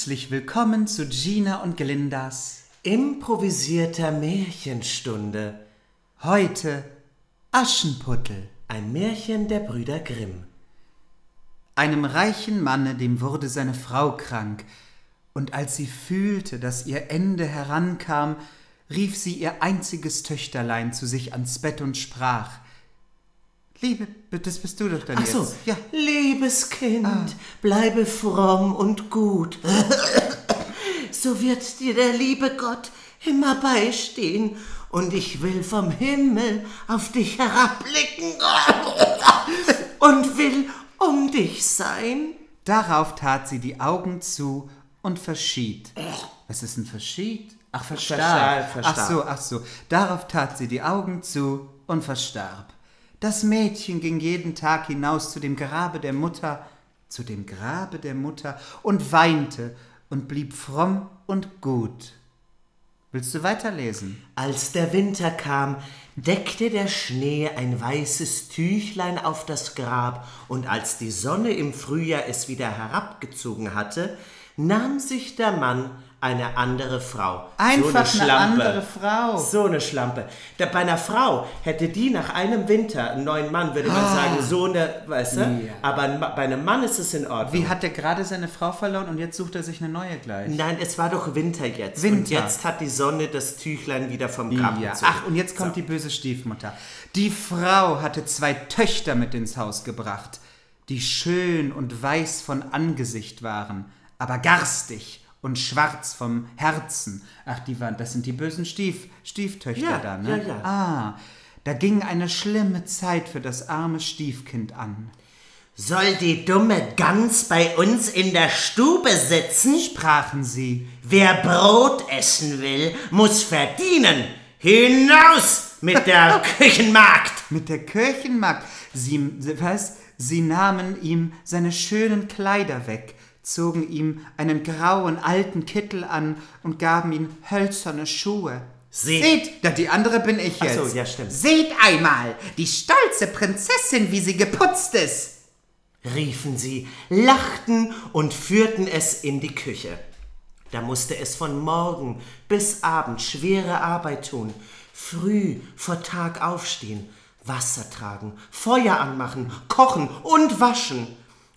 Herzlich willkommen zu Gina und Glindas Improvisierter Märchenstunde. Heute Aschenputtel. Ein Märchen der Brüder Grimm. Einem reichen Manne, dem wurde seine Frau krank, und als sie fühlte, dass ihr Ende herankam, rief sie ihr einziges Töchterlein zu sich ans Bett und sprach Liebe, das bist du doch dann Ach so, jetzt. Ja, liebes Kind, bleibe fromm und gut. so wird dir der liebe Gott immer beistehen und ich will vom Himmel auf dich herabblicken und will um dich sein. Darauf tat sie die Augen zu und verschied. Was ist ein Verschied? Ach, verstarb. Verstarb, verstarb. Ach so, ach so. Darauf tat sie die Augen zu und verstarb. Das Mädchen ging jeden Tag hinaus zu dem Grabe der Mutter, zu dem Grabe der Mutter und weinte und blieb fromm und gut. Willst du weiterlesen? Als der Winter kam, deckte der Schnee ein weißes Tüchlein auf das Grab, und als die Sonne im Frühjahr es wieder herabgezogen hatte, nahm sich der Mann eine andere Frau. Einfach so eine andere Frau. So eine Schlampe. Da, bei einer Frau hätte die nach einem Winter einen neuen Mann, würde man sagen, so eine, weißt du? Ja. Aber bei einem Mann ist es in Ordnung. Wie hat er gerade seine Frau verloren und jetzt sucht er sich eine neue gleich? Nein, es war doch Winter jetzt. Und Winter. jetzt hat die Sonne das Tüchlein wieder vom Grab Ja. gezogen. Ach, und jetzt kommt die böse Stiefmutter. Die Frau hatte zwei Töchter mit ins Haus gebracht, die schön und weiß von Angesicht waren, aber garstig und schwarz vom Herzen. Ach, die waren, das sind die bösen Stief, Stieftöchter Ja, da, ne? ja, ja. Ah, da ging eine schlimme Zeit für das arme Stiefkind an. Soll die dumme Gans bei uns in der Stube sitzen? Sprachen sie, Wer Brot essen will, muss verdienen. Hinaus mit der Küchenmagd! Mit der Kirchenmagd. Sie, sie- was? Sie nahmen ihm seine schönen Kleider weg, zogen ihm einen grauen alten Kittel an und gaben ihm hölzerne Schuhe. Seht- Seht, da die andere bin ich Ach jetzt. so, ja, stimmt. Seht einmal, die stolze Prinzessin, wie sie geputzt ist. riefen sie, lachten und führten es in die Küche. Da musste es von Morgen bis Abend schwere Arbeit tun, früh vor Tag aufstehen, Wasser tragen, Feuer anmachen, kochen und waschen.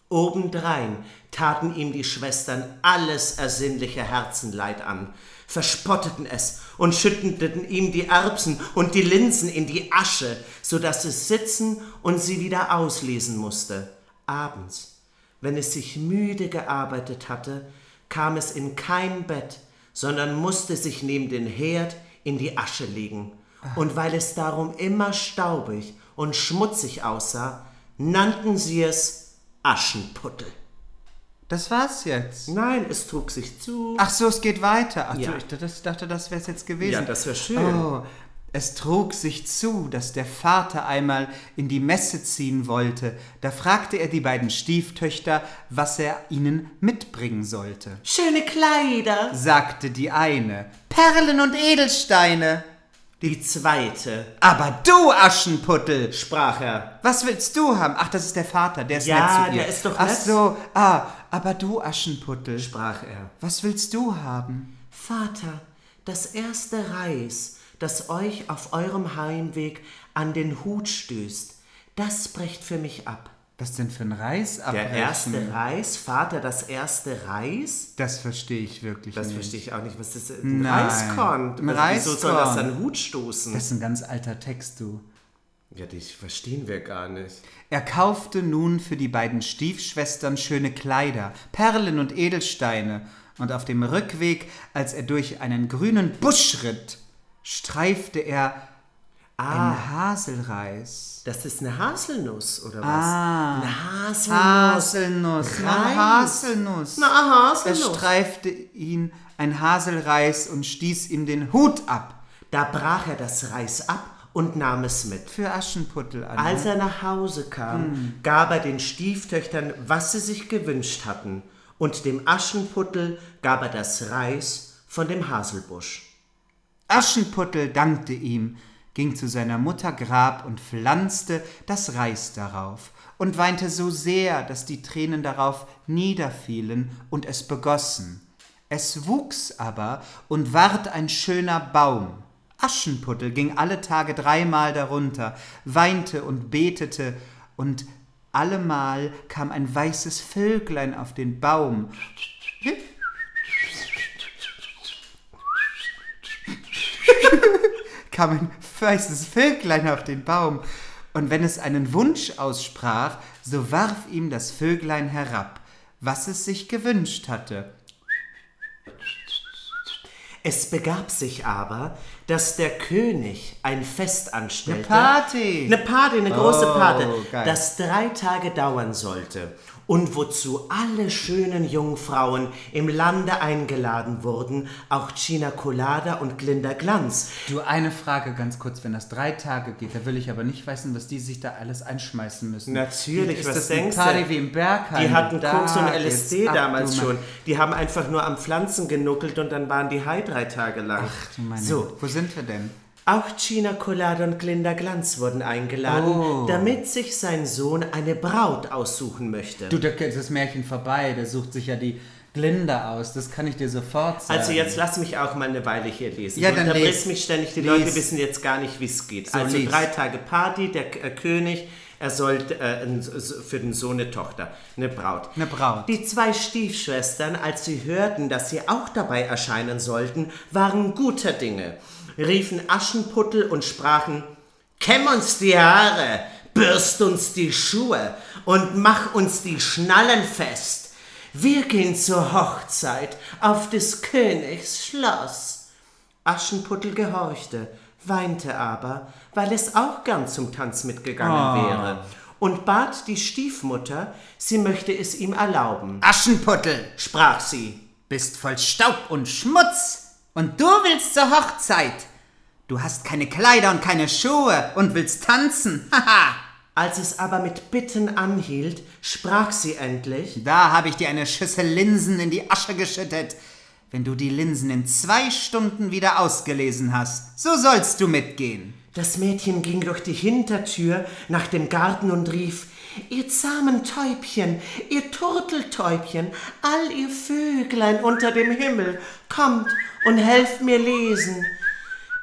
Obendrein taten ihm die Schwestern alles ersinnliche Herzenleid an, verspotteten es und schütteten ihm die Erbsen und die Linsen in die Asche, so dass es sitzen und sie wieder auslesen musste. Abends, wenn es sich müde gearbeitet hatte, kam es in kein Bett, sondern musste sich neben den Herd in die Asche legen. Und weil es darum immer staubig und schmutzig aussah, nannten sie es Aschenputtel. Das war's jetzt. Nein, es trug sich zu. Ach so, es geht weiter. Ach so, Ja. ich dachte, das, dachte, das wär's jetzt gewesen. Ja, das wär schön. Oh, es trug sich zu, dass der Vater einmal in die Messe ziehen wollte. Da fragte er die beiden Stieftöchter, was er ihnen mitbringen sollte. Schöne Kleider. Sagte die eine, Perlen und Edelsteine. Die zweite, Aber du, Aschenputtel, sprach er. was willst du haben? Ach, das ist der Vater, der ist Ja, nett zu ihr. der ist doch Ach nett. so, ah, aber du, Aschenputtel, sprach er. was willst du haben? Vater, das erste Reis, das euch auf eurem Heimweg an den Hut stößt, das brecht für mich ab. Was denn für ein Reis Der erste Reis, Vater, das erste Reis? Das verstehe ich wirklich Das nicht. verstehe ich auch nicht. Was ist das? Ein Nein. Reiskorn? Ein Was- Wieso soll das Reiskorn. an den Hut stoßen? Das ist ein ganz alter Text, du. ja, das verstehen wir gar nicht. Er kaufte nun für die beiden Stiefschwestern schöne Kleider, Perlen und Edelsteine, und auf dem Rückweg, als er durch einen grünen Busch ritt, streifte er Ah. einen Haselreis. Das ist eine Haselnuss, oder was? Ah. Eine Haselnuss. Haselnuss, eine Haselnuss. Na, Er Haselnuss. streifte ihn ein Haselreis und stieß ihm den Hut ab. Da brach er das Reis ab und nahm es mit. Für Aschenputtel an. Als er nach Hause kam, gab er den Stieftöchtern, was sie sich gewünscht hatten, und dem Aschenputtel gab er das Reis von dem Haselbusch. Aschenputtel dankte ihm, ging zu seiner Mutter Grab und pflanzte das Reis darauf und weinte so sehr, dass die Tränen darauf niederfielen und es begossen. Es wuchs aber und ward ein schöner Baum. Aschenputtel ging alle Tage dreimal darunter, weinte und betete, und allemal kam ein weißes Vöglein auf den Baum. kam ein weißes Vöglein auf den Baum, und wenn es einen Wunsch aussprach, so warf ihm das Vöglein herab, was es sich gewünscht hatte. Es begab sich aber, dass der König ein Fest anstellte. Eine Party. Eine Party, eine große Oh, Party, geil. das drei Tage dauern sollte. Und wozu alle schönen Jungfrauen im Lande eingeladen wurden, auch Gina Colada und Glinda Glanz. Du, eine Frage ganz kurz, wenn das drei Tage geht, da will ich aber nicht wissen, was die sich da alles einschmeißen müssen. Natürlich, ist was das denkst du? Wie im Bergheim? Die hatten Da Koks und LSD ab, damals mein- schon. Die haben einfach nur am Pflanzen genuckelt und dann waren die high drei Tage lang. Ach, du meine, so, wo sind wir denn? Auch Gina Colada und Glinda Glanz wurden eingeladen, Oh. damit sich sein Sohn eine Braut aussuchen möchte. Du, da ist das Märchen vorbei, der sucht sich ja die Glinda aus, das kann ich dir sofort sagen. Also jetzt lass mich auch mal eine Weile hier lesen. Ja, Du dann unterbrichst mich ständig, die Lies. Leute wissen jetzt gar nicht, wie es geht. So, also lies. drei Tage Party, der äh, König, er sollte äh, für den Sohn eine Tochter, eine Braut. Eine Braut. Die zwei Stiefschwestern, als sie hörten, dass sie auch dabei erscheinen sollten, waren guter Dinge, riefen Aschenputtel und sprachen, Kämm uns die Haare, bürst uns die Schuhe und mach uns die Schnallen fest. Wir gehen zur Hochzeit auf des Königs Schloss. Aschenputtel gehorchte, weinte aber, weil es auch gern zum Tanz mitgegangen wäre, und bat die Stiefmutter, sie möchte es ihm erlauben. Aschenputtel, Sprach sie, bist voll Staub und Schmutz und du willst zur Hochzeit. Du hast keine Kleider und keine Schuhe und willst tanzen. Haha. als es aber mit Bitten anhielt, sprach sie endlich, Da habe ich dir eine Schüssel Linsen in die Asche geschüttet. Wenn du die Linsen in zwei Stunden wieder ausgelesen hast, so sollst du mitgehen. Das Mädchen ging durch die Hintertür nach dem Garten und rief, Ihr zahmen Täubchen, ihr Turteltäubchen, all ihr Vöglein unter dem Himmel, kommt und helft mir lesen.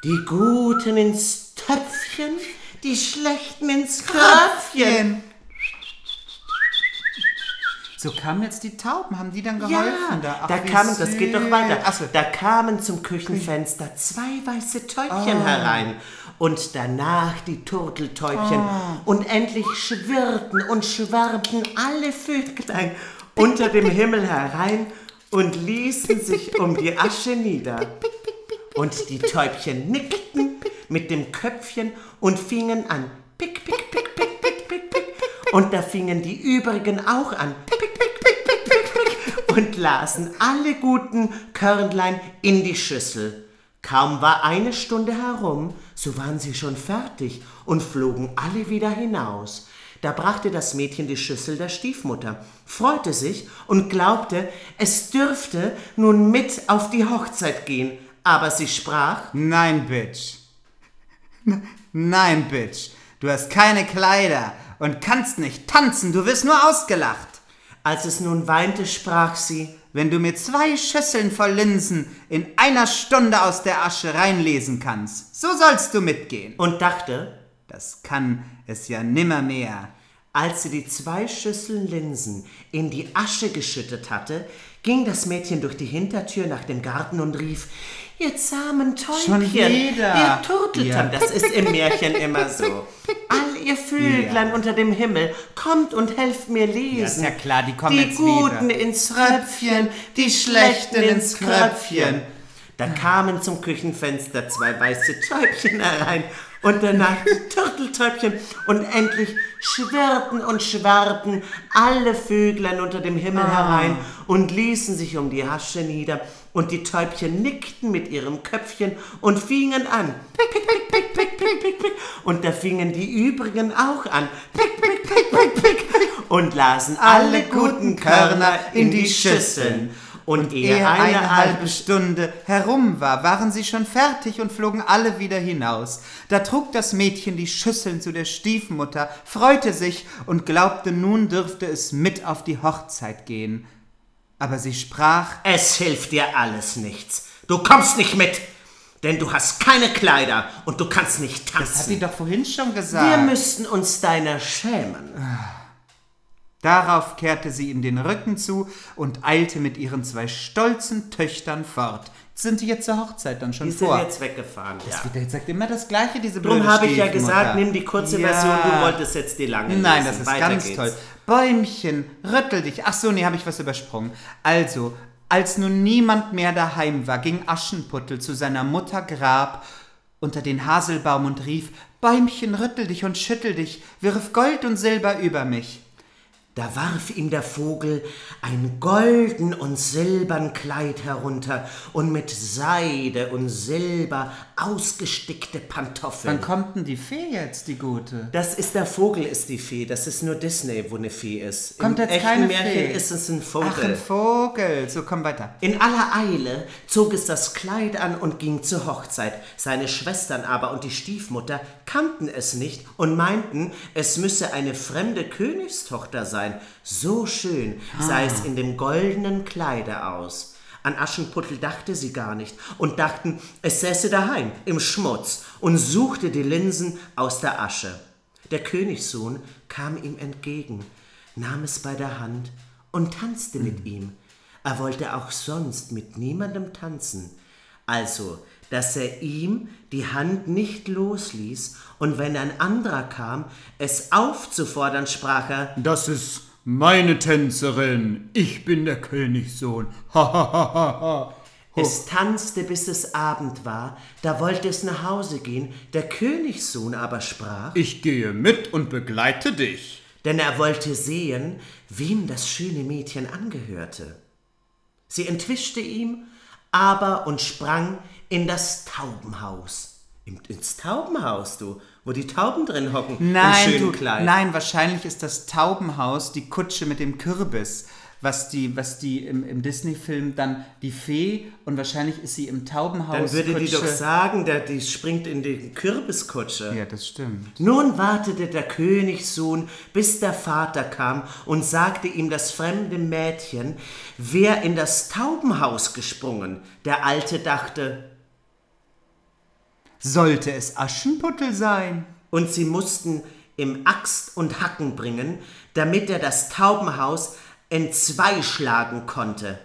Die Guten ins Töpfchen, die Schlechten ins Köpfchen. So kamen jetzt die Tauben, haben die dann geholfen? Ja, da, Ach, da kamen, das geht doch weiter. Ach so. Da kamen zum Küchenfenster zwei weiße Täubchen herein und danach die Turteltäubchen und endlich schwirrten und schwärmten alle Vöglein unter dem Himmel herein und ließen sich um die Asche nieder. Und die Täubchen nickten mit dem Köpfchen und fingen an. Pick, pick, pick, pick, pick, pick, pick. Und da fingen die übrigen auch an. Pick, pick, pick, pick, pick, pick, pick. Und lasen alle guten Körnlein in die Schüssel. Kaum war eine Stunde herum, so waren sie schon fertig und flogen alle wieder hinaus. Da brachte das Mädchen die Schüssel der Stiefmutter, freute sich und glaubte, es dürfte nun mit auf die Hochzeit gehen. Aber sie sprach, Nein, Bitch. Nein, Bitch. Du hast keine Kleider und kannst nicht tanzen, du wirst nur ausgelacht. als es nun weinte, sprach sie, Wenn du mir zwei Schüsseln voll Linsen in einer Stunde aus der Asche reinlesen kannst, so sollst du mitgehen. und dachte, Das kann es ja nimmermehr. als sie die zwei Schüsseln Linsen in die Asche geschüttet hatte, ging das Mädchen durch die Hintertür nach dem Garten und rief, ihr zahmen Täubchen, Schon wieder? ihr Turteltam, Ja. das ist im Märchen immer so. Ihr Vöglein Ja. unter dem Himmel, kommt und helft mir lesen. Ja, ist ja klar, die kommen Die jetzt Guten wieder. ins Tröpfchen, die Schlechten ins Kröpfchen. Da kamen zum Küchenfenster zwei weiße Täubchen herein und danach Turteltäubchen und endlich schwirrten und schwärmten alle Vöglein unter dem Himmel herein und ließen sich um die Asche nieder und die Täubchen nickten mit ihrem Köpfchen und fingen an. Pick, pick, pick, pick, pick, pick, pick, pick. Und da fingen die übrigen auch an. Pick, pick, pick, pick, pick. Und lasen alle guten Körner in die Schüsseln. Und ehe Ehe eine halbe Stunde herum war, waren sie schon fertig und flogen alle wieder hinaus. Da trug das Mädchen die Schüsseln zu der Aber sie sprach, Es hilft dir alles nichts. Du kommst nicht mit, denn du hast keine Kleider und du kannst nicht das hat tanzen. sie doch vorhin schon Wir gesagt. müssten uns deiner schämen. Darauf kehrte sie ihm den Rücken zu und eilte mit ihren zwei stolzen Töchtern fort. Sind die jetzt zur Hochzeit dann schon Die sind vor? jetzt weggefahren. Ja. Wieder, jetzt sagt immer das Gleiche, diese Drum habe ich ja gesagt, nimm die kurze Ja. Version, du wolltest jetzt die lange Nein, lesen. das ist Weiter ganz geht's. toll. Bäumchen, rüttel dich. Ach so, nee, habe ich was übersprungen. Also, als nun niemand mehr daheim war, ging Aschenputtel zu seiner Mutter Grab unter den Haselbaum und rief, Bäumchen, rüttel dich und schüttel dich, wirf Gold und Silber über mich. Da warf ihm der Vogel ein golden und silbern Kleid herunter und mit Seide und Silber ausgestickte Pantoffeln. Wann kommt denn die Fee jetzt, die Gute? Das ist der Vogel, ist die Fee. Das ist nur Disney, wo eine Fee ist. Kommt Im jetzt echten keine Märchen Fee? ist es ein Vogel. Ach, ein Vogel. So, komm weiter. In aller Eile zog es das Kleid an und ging zur Hochzeit. Seine Schwestern aber und die Stiefmutter kannten es nicht und meinten, es müsse eine fremde Königstochter sein. So schön sah es in dem goldenen Kleide aus. An Aschenputtel dachte sie gar nicht und dachten, es säße daheim im Schmutz und suchte die Linsen aus der Asche. Der Königssohn kam ihm entgegen, nahm es bei der Hand und tanzte mit ihm. Er wollte auch sonst mit niemandem tanzen. Also, dass er ihm die Hand nicht losließ, und wenn ein anderer kam, es aufzufordern, sprach er, Das ist meine Tänzerin. Ich bin der Königssohn. Ha, ha, ha, ha, ha. Es tanzte, bis es Abend war, da wollte es nach Hause gehen, der Königssohn aber sprach, Ich gehe mit und begleite dich. denn er wollte sehen, wem das schöne Mädchen angehörte. Sie entwischte ihm aber und sprang in das Taubenhaus. Ins Taubenhaus, du, wo die Tauben drin hocken, Nein, du, Kleid. nein, wahrscheinlich ist das Taubenhaus die Kutsche mit dem Kürbis, was die, was die im, im Disney-Film dann die Fee und wahrscheinlich ist sie im Taubenhaus. Dann würde die Kutsche. doch sagen, der, die springt in die Kürbiskutsche. Ja, das stimmt. Nun wartete der Königssohn, bis der Vater kam und sagte ihm das fremde Mädchen, wer in das Taubenhaus gesprungen. Der Alte dachte, Sollte es Aschenputtel sein? und sie mussten ihm Axt und Hacken bringen, damit er das Taubenhaus entzweischlagen konnte.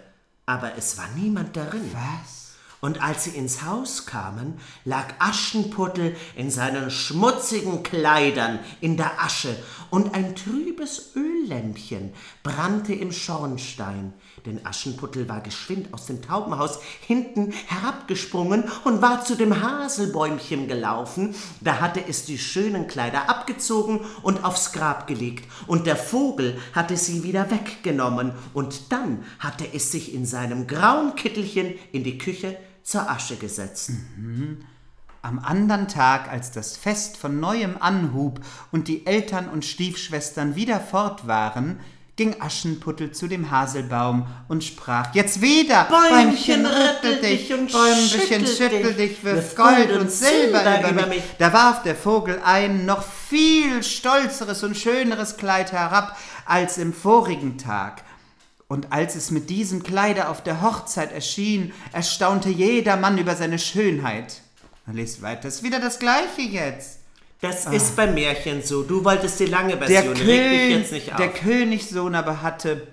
Aber es war niemand darin. Was? Und als sie ins Haus kamen, lag Aschenputtel in seinen schmutzigen Kleidern in der Asche, und ein trübes Öllämpchen brannte im Schornstein. Denn Aschenputtel war geschwind aus dem Taubenhaus hinten herabgesprungen und war zu dem Haselbäumchen gelaufen. Da hatte es die schönen Kleider abgezogen und aufs Grab gelegt, und der Vogel hatte sie wieder weggenommen, und dann hatte es sich in seinem grauen Kittelchen in die Küche zur Asche gesetzt. Am andern Tag, als das Fest von neuem anhub und die Eltern und Stiefschwestern wieder fort waren, ging Aschenputtel zu dem Haselbaum und sprach, jetzt wieder, Bäumchen, rüttel dich und Bäumchen, schüttel dich, wirf Gold Gold und Silber Silber über über mich. mich. Da warf der Vogel ein noch viel stolzeres und schöneres Kleid herab als im vorigen Tag. Und als es mit diesem Kleide auf der Hochzeit erschien, erstaunte jedermann über seine Schönheit. Na, Lies weiter, ist wieder das Gleiche jetzt. Das ist beim Märchen so. Du wolltest die lange Der, Version, dich König, jetzt nicht auf. der Königssohn aber hatte,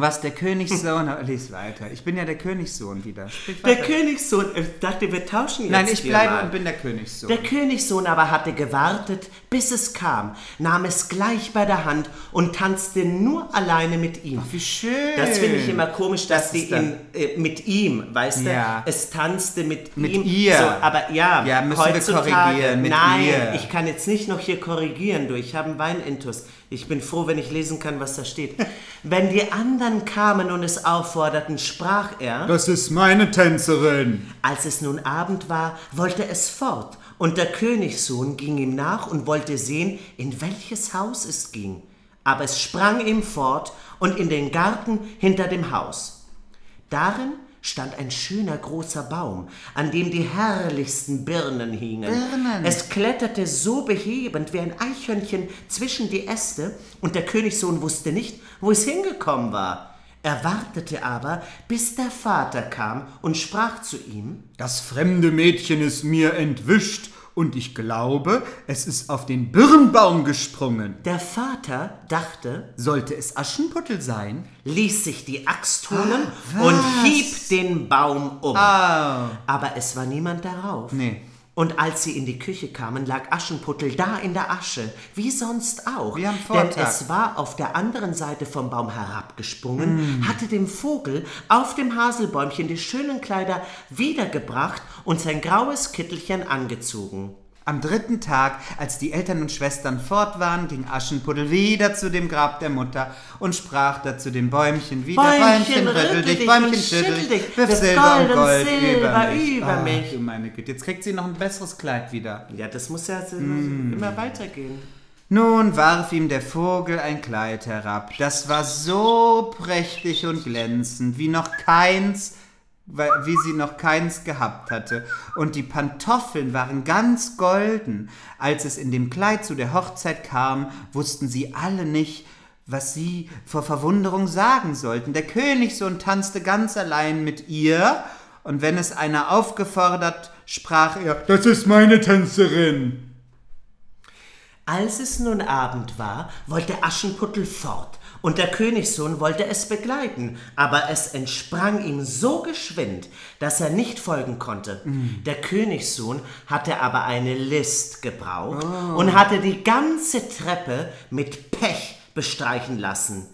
was der Königssohn, lies weiter, ich bin ja der Königssohn wieder. Der. Königssohn, ich dachte, wir tauschen jetzt Nein, ich bleibe mal. und bin der Königssohn. Der Königssohn aber hatte gewartet, bis es kam, nahm es gleich bei der Hand und tanzte nur alleine mit ihm. Wie schön. Das finde ich immer komisch, dass Das die in, äh, mit ihm, weißt Ja. du, es tanzte mit, Mit ihm. ihr. So, aber ja, Ja, müssen wir korrigieren, mit nein, ihr. ich kann jetzt nicht noch hier korrigieren, du, ich habe einen Weinintus. Ich bin froh, wenn ich lesen kann, was da steht. wenn die anderen kamen und es aufforderten, sprach er, Das ist meine Tänzerin. als es nun Abend war, wollte es fort, und der Königssohn ging ihm nach und wollte sehen, in welches Haus es ging. Aber es sprang ihm fort und in den Garten hinter dem Haus. Darin stand ein schöner großer Baum, an dem die herrlichsten Birnen hingen. Birnen. Es kletterte so behebend wie ein Eichhörnchen zwischen die Äste, und der Königssohn wusste nicht, wo es hingekommen war. Er wartete aber, bis der Vater kam und sprach zu ihm, Das fremde Mädchen ist mir entwischt, und ich glaube, es ist auf den Birnbaum gesprungen. der Vater dachte, Sollte es Aschenputtel sein? ließ sich die Axt holen Ah, und hieb den Baum um. Ah, Aber es war niemand darauf. Nee. Und als sie in die Küche kamen, lag Aschenputtel da in der Asche, wie sonst auch. Wie am Denn Vortag. es war auf der anderen Seite vom Baum herabgesprungen, Mm. hatte dem Vogel auf dem Haselbäumchen die schönen Kleider wiedergebracht und sein graues Kittelchen angezogen. Am dritten Tag, als die Eltern und Schwestern fort waren, ging Aschenputtel wieder zu dem Grab der Mutter und sprach da zu dem Bäumchen wieder, Bäumchen, rüttel rüttel dich, Bäumchen, schüttel dich, wirf Silber und Gold Silber über mich. über mich. du meine Güte, jetzt kriegt sie noch ein besseres Kleid wieder. Ja, das muss ja Mm. immer weitergehen. Nun warf ihm der Vogel ein Kleid herab. Das war so prächtig und glänzend, wie noch keins, wie sie noch keins gehabt hatte. Und die Pantoffeln waren ganz golden. Als es in dem Kleid zu der Hochzeit kam, wussten sie alle nicht, was sie vor Verwunderung sagen sollten. Der Königssohn tanzte ganz allein mit ihr, und wenn es einer aufgefordert, sprach er, das ist meine Tänzerin. Als es nun Abend war, wollte Aschenputtel fort, und der Königssohn wollte es begleiten, aber es entsprang ihm so geschwind, dass er nicht folgen konnte. Der Königssohn hatte aber eine List gebraucht und hatte die ganze Treppe mit Pech bestreichen lassen.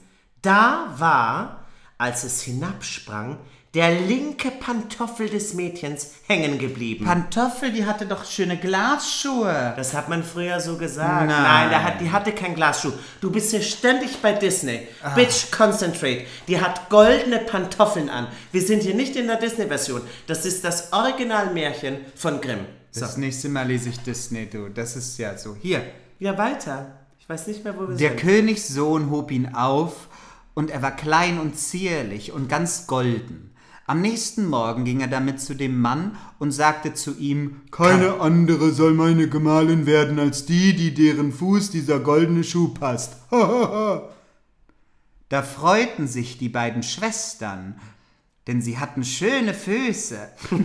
Da war, als es hinabsprang, der linke Pantoffel des Mädchens hängen geblieben. Pantoffel, die hatte doch schöne Glasschuhe. Das hat man früher so gesagt. Nein. Nein, der hat, die hatte kein Glasschuh. Du bist hier ständig bei Disney. Bitch, concentrate. Die hat goldene Pantoffeln an. Wir sind hier nicht in der Disney-Version. Das ist das Originalmärchen von Grimm. So. Das nächste Mal lese ich Disney, du. Das ist ja so. Hier. Ja, weiter. Ich weiß nicht mehr, wo wir Der sind. Königssohn hob ihn auf, und er war klein und zierlich und ganz golden. Am nächsten Morgen ging er damit zu dem Mann und sagte zu ihm, Keine andere soll meine Gemahlin werden als die, die deren Fuß dieser goldene Schuh passt. da freuten sich die beiden Schwestern, denn sie hatten schöne Füße.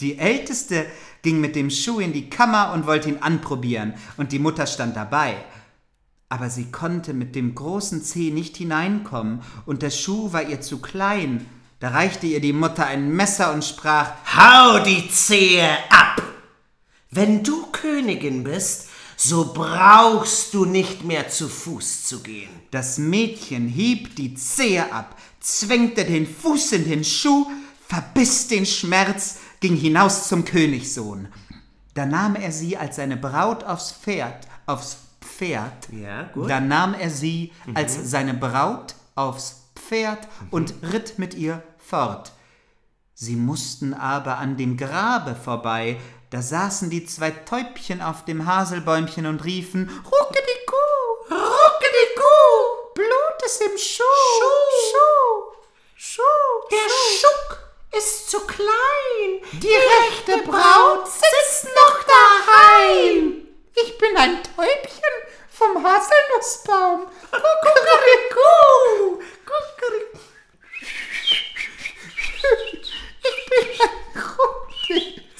Die Älteste ging mit dem Schuh in die Kammer und wollte ihn anprobieren, und die Mutter stand dabei. Aber sie konnte mit dem großen Zeh nicht hineinkommen, und der Schuh war ihr zu klein. Da reichte ihr die Mutter ein Messer und sprach, Hau die Zehe ab! Wenn du Königin bist, so brauchst du nicht mehr zu Fuß zu gehen. Das Mädchen hieb die Zehe ab, zwängte den Fuß in den Schuh, verbiss den Schmerz, ging hinaus zum Königssohn. Da nahm er sie als seine Braut aufs Pferd, aufs Pferd. Ja, gut. Da nahm er sie als seine Braut aufs Pferd und ritt mit ihr fort. Sie mussten aber an dem Grabe vorbei, da saßen die zwei Täubchen auf dem Haselbäumchen und riefen, Ruckediku, Ruckediku, Blut ist im Schuh, Schuh, Schuh, Der Schuck ist zu klein. die rechte Braut sitzt noch daheim. Ich bin ein Täubchen vom Haselnussbaum. Kuckuckeriku, Kuckuckeriku. Ich bin ein Ruckli.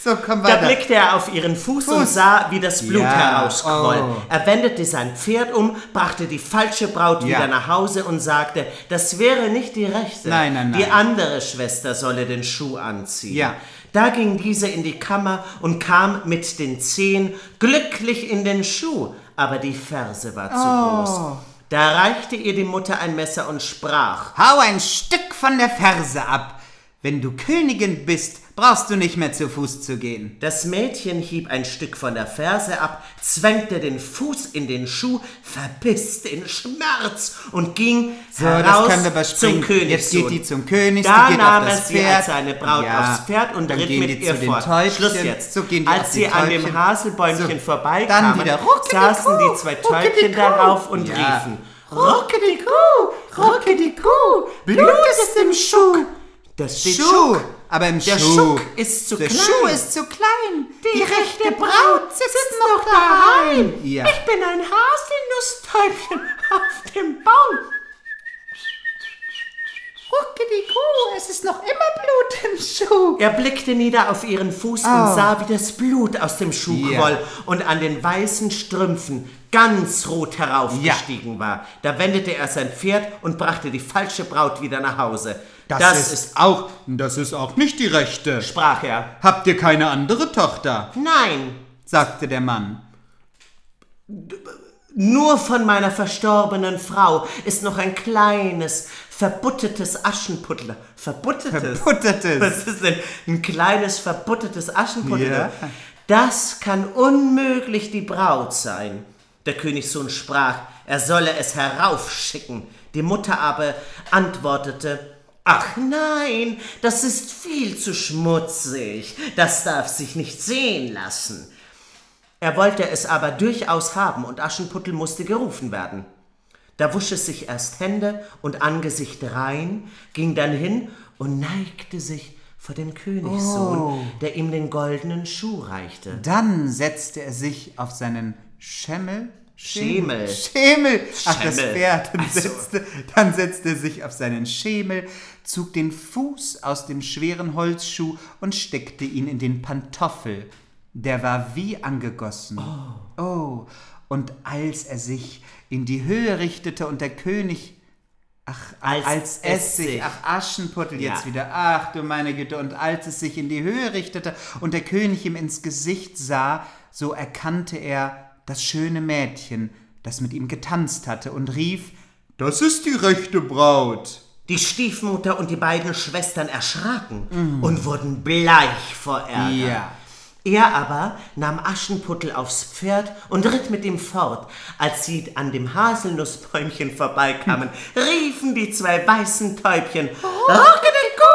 So, komm Da weiter. blickte er auf ihren Fuß, und Fuß. sah, wie das Blut Ja, herausquoll. oh. Er wendete sein Pferd um, brachte die falsche Braut Ja. wieder nach Hause und sagte, das wäre nicht die rechte. Nein, nein, Die nein. andere Schwester solle den Schuh anziehen. Ja. Da ging diese in die Kammer und kam mit den Zehen glücklich in den Schuh, aber die Ferse war zu Oh. groß. Da reichte ihr die Mutter ein Messer und sprach, Hau ein Stück von der Ferse ab. Wenn du Königin bist, brauchst du nicht mehr zu Fuß zu gehen. Das Mädchen hieb ein Stück von der Ferse ab, zwängte den Fuß in den Schuh, verbiss den Schmerz und ging So, heraus zum. Königssohn. Jetzt geht die zum König, Da die geht nahm auf er das sie Pferd. als seine Braut Ja, aufs Pferd und dann ritt gehen mit die ihr zu den fort. Täubchen. Schluss jetzt. So gehen die als sie die an dem. Haselbäumchen So, vorbeikamen, dann wieder saßen die zwei Täubchen darauf und Ja. riefen, Ruckediku, Ruckediku, Blut ist im Schuh. Das steht Schuh, Schuck. aber im Der Schuh. Schuck ist zu Der klein. Schuh ist zu klein. Die rechte Braut sitzt noch daheim. Ja. Ich bin ein Haselnusstäubchen auf dem Baum. Ruckediku, es ist noch immer Blut im Schuh. Er blickte nieder auf ihren Fuß und sah, wie das Blut aus dem Schuh Ja. quoll und an den weißen Strümpfen ganz rot heraufgestiegen war. Da wendete er sein Pferd und brachte die falsche Braut wieder nach Hause. Auch, das ist auch nicht die rechte. sprach er. Habt ihr keine andere Tochter? Nein, sagte der Mann. nur von meiner verstorbenen Frau ist noch ein kleines, verbuttetes Aschenputtel. Verbuttetes? Verbuttetes. Was ist denn ein kleines, verbuttetes Aschenputtel? Ja. Das kann unmöglich die Braut sein. Der Königssohn sprach, er solle es heraufschicken. Die Mutter aber antwortete, Ach nein, das ist viel zu schmutzig, das darf sich nicht sehen lassen. Er wollte es aber durchaus haben und Aschenputtel musste gerufen werden. Da wusch es sich erst Hände und Angesicht rein, ging dann hin und neigte sich vor dem Königssohn, der ihm den goldenen Schuh reichte. Dann setzte er sich auf seinen Schemmel. Schemel. Schemel. Ach, das. Pferd. Dann, Ach so. setzte, dann setzte er sich auf seinen Schemel, zog den Fuß aus dem schweren Holzschuh und steckte ihn in den Pantoffel. Der war wie angegossen. Oh. oh. Und als er sich in die Höhe richtete und der König Ach, Als als, es es sich, sich- ach Aschenputtel jetzt Ja. wieder, ach du meine Güte, und als es sich in die Höhe richtete und der König ihm ins Gesicht sah, so erkannte er das schöne Mädchen, das mit ihm getanzt hatte, und rief, das ist die rechte Braut. Die Stiefmutter und die beiden Schwestern erschraken und wurden bleich vor Ärger. Ja. Er aber nahm Aschenputtel aufs Pferd und ritt mit ihm fort. Als sie an dem Haselnussbäumchen vorbeikamen, riefen die zwei weißen Täubchen, Rockediku,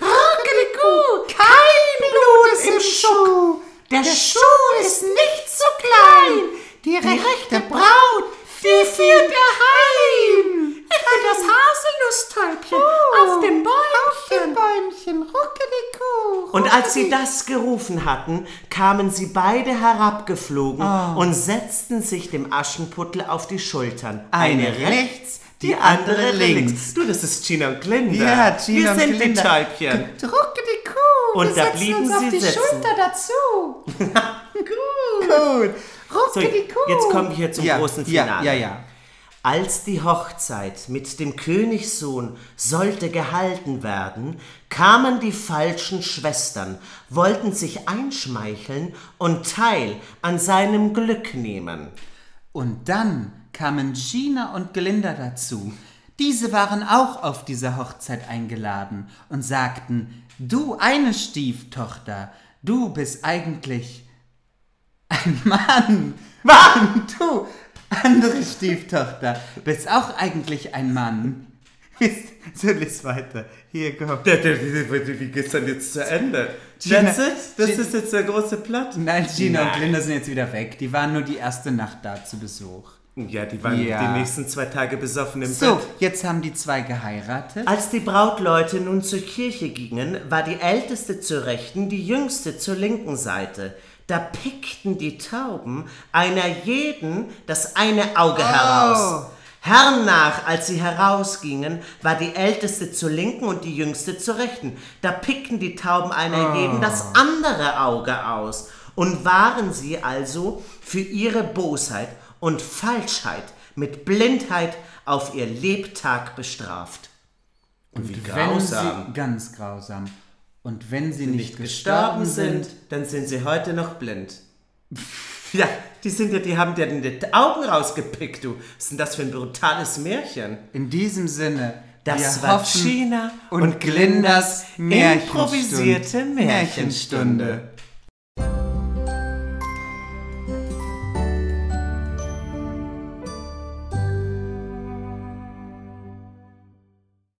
Rockediku, kein Blut im Schuh. Der Schuh ist nicht so klein. Die rechte Braut, die führt er heim. Ich bin das Haselnusstäubchen auf dem Bäumchen. Bäumchen, ruckediku. Und als sie das gerufen hatten, kamen sie beide herabgeflogen und setzten sich dem Aschenputtel auf die Schultern. Eine rechts, die andere links. Du, das ist Gina und Glinda. Ja, Gina Wir und sind Glinda. die Täubchen. Ruckediku. Und wir da blieben uns auf sie die sitzen. Schulter dazu. Gut. So, jetzt kommen wir hier zum ja, großen ja, Finale. Ja, ja. Als die Hochzeit mit dem Königssohn sollte gehalten werden, kamen die falschen Schwestern, wollten sich einschmeicheln und teil an seinem Glück nehmen. Und dann kamen Gina und Glinda dazu. Diese waren auch auf diese Hochzeit eingeladen und sagten, du eine Stieftochter, du bist eigentlich ein Mann. Mann, du, andere Stieftochter, bist auch eigentlich ein Mann. So, lies weiter. Hier, komm. Wie geht's denn jetzt zu Ende? Gina- That's it? Das Gina- ist jetzt der große Plot? Nein, Gina und Nein. Glinda sind jetzt wieder weg. Die waren nur die erste Nacht da zu Besuch. Ja, die waren Ja. die nächsten zwei Tage besoffen im So, Bett. jetzt haben die zwei geheiratet. Als die Brautleute nun zur Kirche gingen, war die älteste zur rechten, die jüngste zur linken Seite. Da pickten die Tauben einer jeden das eine Auge heraus. Hernach, als sie herausgingen, war die älteste zur linken und die jüngste zur rechten. Da pickten die Tauben einer jeden das andere Auge aus und waren sie also für ihre Bosheit und Falschheit mit Blindheit auf ihr Lebtag bestraft. Und wie Wenn sie, ganz grausam. Und wenn sie nicht, gestorben sind, dann sind sie heute noch blind. Ja, die sind ja, die haben dir die Augen rausgepickt, du. Was ist denn das für ein brutales Märchen? in diesem Sinne, Das wir war hoffen Gina und und Glindas Glindas improvisierte Märchenstunde. Märchenstunde.